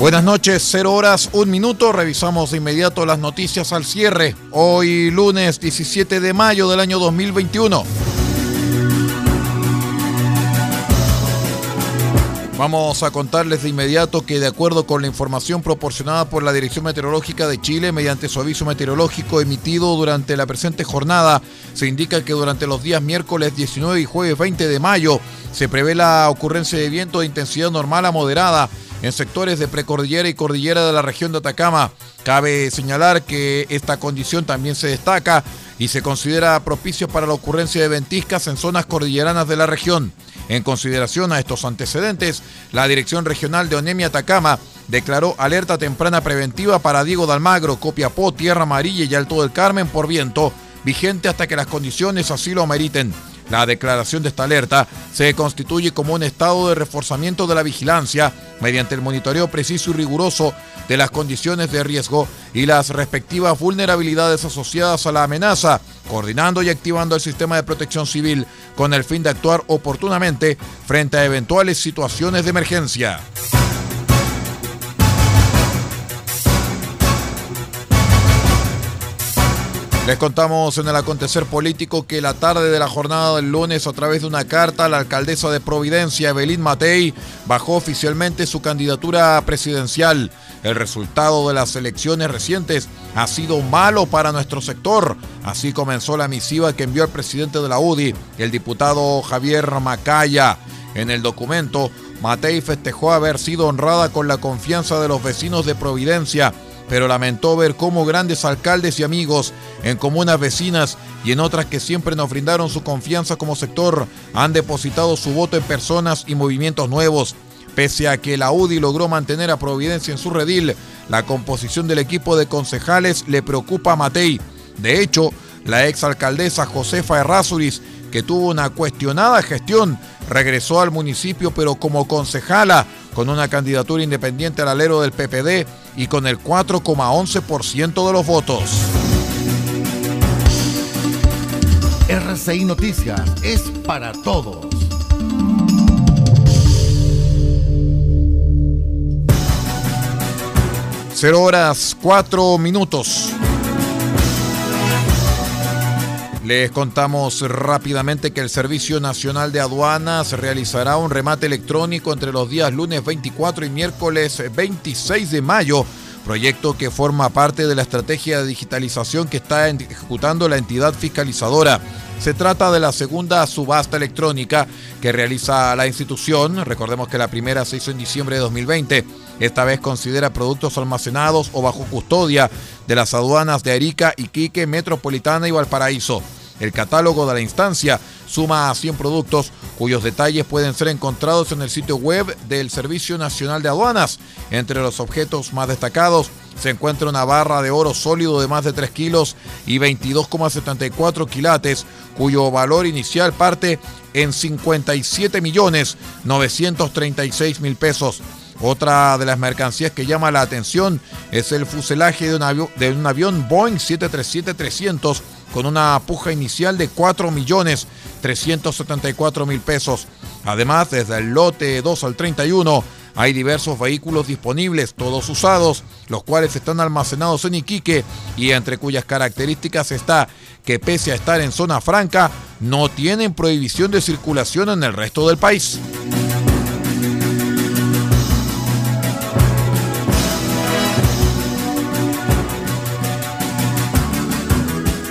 Buenas noches, 0 horas, un minuto. Revisamos de inmediato las noticias al cierre. Hoy lunes 17 de mayo del año 2021. Vamos a contarles de inmediato que de acuerdo con la información proporcionada por la Dirección Meteorológica de Chile mediante su aviso meteorológico emitido durante la presente jornada, se indica que durante los días miércoles 19 y jueves 20 de mayo se prevé la ocurrencia de viento de intensidad normal a moderada en sectores de precordillera y cordillera de la región de Atacama. Cabe señalar que esta condición también se destaca y se considera propicio para la ocurrencia de ventiscas en zonas cordilleranas de la región. En consideración a estos antecedentes, la Dirección Regional de Onemia Atacama declaró alerta temprana preventiva para Diego de Almagro, Copiapó, Tierra Amarilla y Alto del Carmen por viento, vigente hasta que las condiciones así lo ameriten. La declaración de esta alerta se constituye como un estado de reforzamiento de la vigilancia mediante el monitoreo preciso y riguroso de las condiciones de riesgo y las respectivas vulnerabilidades asociadas a la amenaza, coordinando y activando el sistema de protección civil con el fin de actuar oportunamente frente a eventuales situaciones de emergencia. Les contamos en el acontecer político que la tarde de la jornada del lunes, a través de una carta, la alcaldesa de Providencia, Evelyn Matei, bajó oficialmente su candidatura presidencial. El resultado de las elecciones recientes ha sido malo para nuestro sector. Así comenzó la misiva que envió el presidente de la UDI, el diputado Javier Macaya. En el documento, Matei festejó haber sido honrada con la confianza de los vecinos de Providencia pero lamentó ver cómo grandes alcaldes y amigos en comunas vecinas y en otras que siempre nos brindaron su confianza como sector han depositado su voto en personas y movimientos nuevos. Pese a que la UDI logró mantener a Providencia en su redil, la composición del equipo de concejales le preocupa a Matei. De hecho, la exalcaldesa Josefa Errázuriz, que tuvo una cuestionada gestión, regresó al municipio pero como concejala con una candidatura independiente al alero del PPD y con el 4,11% de los votos. RCI Noticias es para todos. Cero horas, cuatro minutos. Les contamos rápidamente que el Servicio Nacional de Aduanas realizará un remate electrónico entre los días lunes 24 y miércoles 26 de mayo, proyecto que forma parte de la estrategia de digitalización que está ejecutando la entidad fiscalizadora. Se trata de la segunda subasta electrónica que realiza la institución. Recordemos que la primera se hizo en diciembre de 2020. Esta vez considera productos almacenados o bajo custodia de las aduanas de Arica, Iquique, Metropolitana y Valparaíso. El catálogo de la instancia suma a 100 productos cuyos detalles pueden ser encontrados en el sitio web del Servicio Nacional de Aduanas. Entre los objetos más destacados se encuentra una barra de oro sólido de más de 3 kilos y 22,74 quilates, cuyo valor inicial parte en 57 millones 936 mil pesos. Otra de las mercancías que llama la atención es el fuselaje de un, avión Boeing 737-300 con una puja inicial de 4.374.000 pesos. Además, desde el lote 2 al 31 hay diversos vehículos disponibles, todos usados, los cuales están almacenados en Iquique y entre cuyas características está que pese a estar en zona franca, no tienen prohibición de circulación en el resto del país.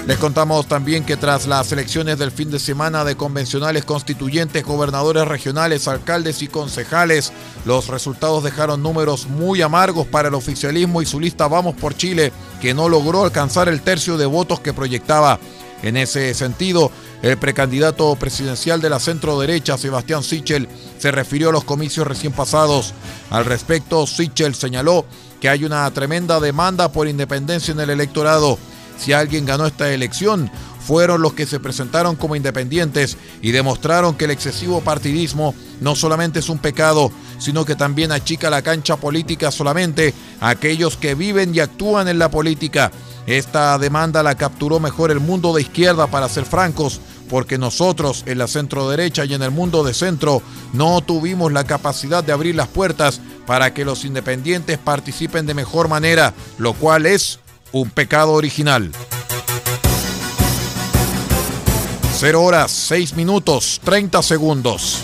Les contamos también que tras las elecciones del fin de semana de convencionales constituyentes, gobernadores regionales, alcaldes y concejales, los resultados dejaron números muy amargos para el oficialismo y su lista Vamos por Chile, que no logró alcanzar el tercio de votos que proyectaba. En ese sentido, el precandidato presidencial de la centro derecha, Sebastián Sichel, se refirió a los comicios recién pasados. Al respecto, Sichel señaló que hay una tremenda demanda por independencia en el electorado. Si alguien ganó esta elección, fueron los que se presentaron como independientes y demostraron que el excesivo partidismo no solamente es un pecado, sino que también achica la cancha política solamente a aquellos que viven y actúan en la política. Esta demanda la capturó mejor el mundo de izquierda, para ser francos, porque nosotros en la centro derecha y en el mundo de centro no tuvimos la capacidad de abrir las puertas para que los independientes participen de mejor manera, lo cual es un pecado original. 0 horas, 6 minutos, 30 segundos.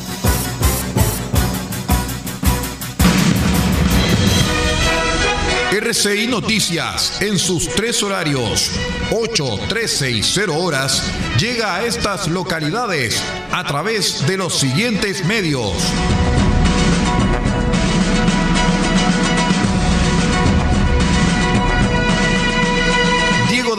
RCI Noticias, en sus tres horarios, 8, 13 y 0 horas, llega a estas localidades a través de los siguientes medios.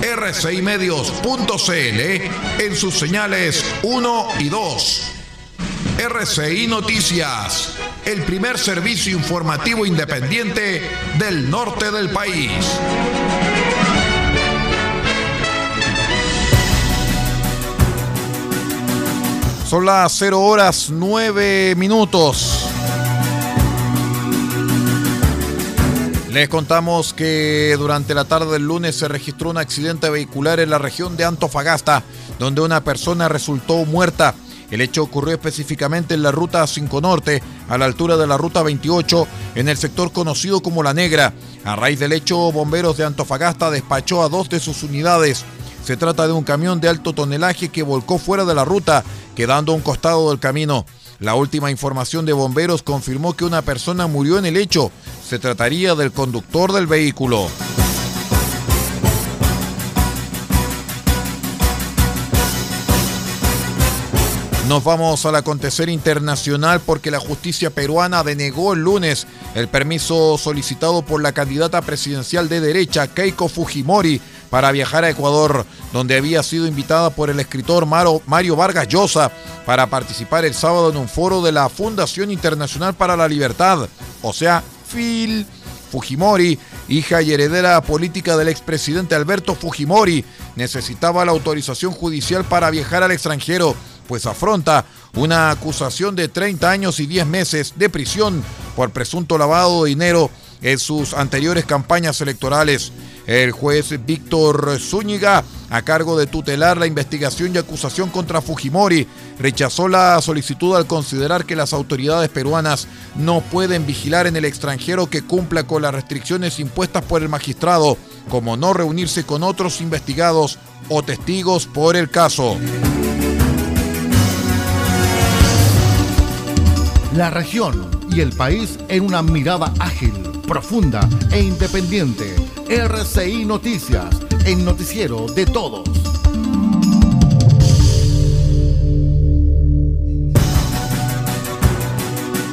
rcimedios.cl en sus señales 1 y 2. RCI Noticias, el primer servicio informativo independiente del norte del país. Son las 0 horas 9 minutos. Les contamos que durante la tarde del lunes se registró un accidente vehicular en la región de Antofagasta, donde una persona resultó muerta. El hecho ocurrió específicamente en la ruta 5 Norte, a la altura de la ruta 28, en el sector conocido como La Negra. A raíz del hecho, bomberos de Antofagasta despachó a dos de sus unidades. Se trata de un camión de alto tonelaje que volcó fuera de la ruta, quedando a un costado del camino. La última información de bomberos confirmó que una persona murió en el hecho. Se trataría del conductor del vehículo. Nos vamos al acontecer internacional porque la justicia peruana denegó el lunes el permiso solicitado por la candidata presidencial de derecha, Keiko Fujimori, para viajar a Ecuador, donde había sido invitada por el escritor Mario Vargas Llosa para participar el sábado en un foro de la Fundación Internacional para la Libertad, o sea, FIL. Fujimori, hija y heredera política del expresidente Alberto Fujimori, necesitaba la autorización judicial para viajar al extranjero, pues afronta una acusación de 30 años y 10 meses de prisión por presunto lavado de dinero en sus anteriores campañas electorales. El juez Víctor Zúñiga, a cargo de tutelar la investigación y acusación contra Fujimori, rechazó la solicitud al considerar que las autoridades peruanas no pueden vigilar en el extranjero que cumpla con las restricciones impuestas por el magistrado, como no reunirse con otros investigados o testigos por el caso. La región y el país en una mirada ágil, profunda e independiente. RCI Noticias, el noticiero de todos.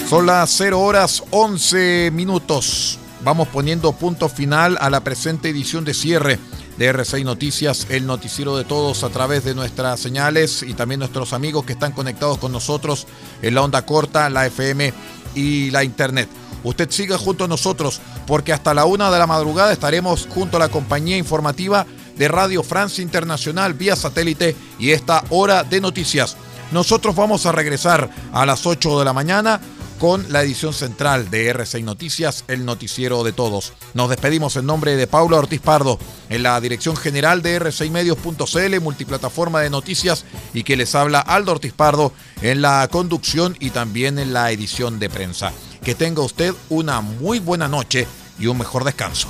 Son las 0 horas 11 minutos. Vamos poniendo punto final a la presente edición de cierre de RCI Noticias, el noticiero de todos a través de nuestras señales y también nuestros amigos que están conectados con nosotros en la onda corta, la FM y la internet. Usted siga junto a nosotros porque hasta la una de la madrugada estaremos junto a la compañía informativa de Radio Francia Internacional vía satélite y esta hora de noticias. Nosotros vamos a regresar a las 8 de la mañana con la edición central de R6 Noticias, el noticiero de todos. Nos despedimos en nombre de Paula Ortiz Pardo, en la dirección general de R6Medios.cl, multiplataforma de noticias, y que les habla Aldo Ortiz Pardo en la conducción y también en la edición de prensa. Que tenga usted una muy buena noche y un mejor descanso.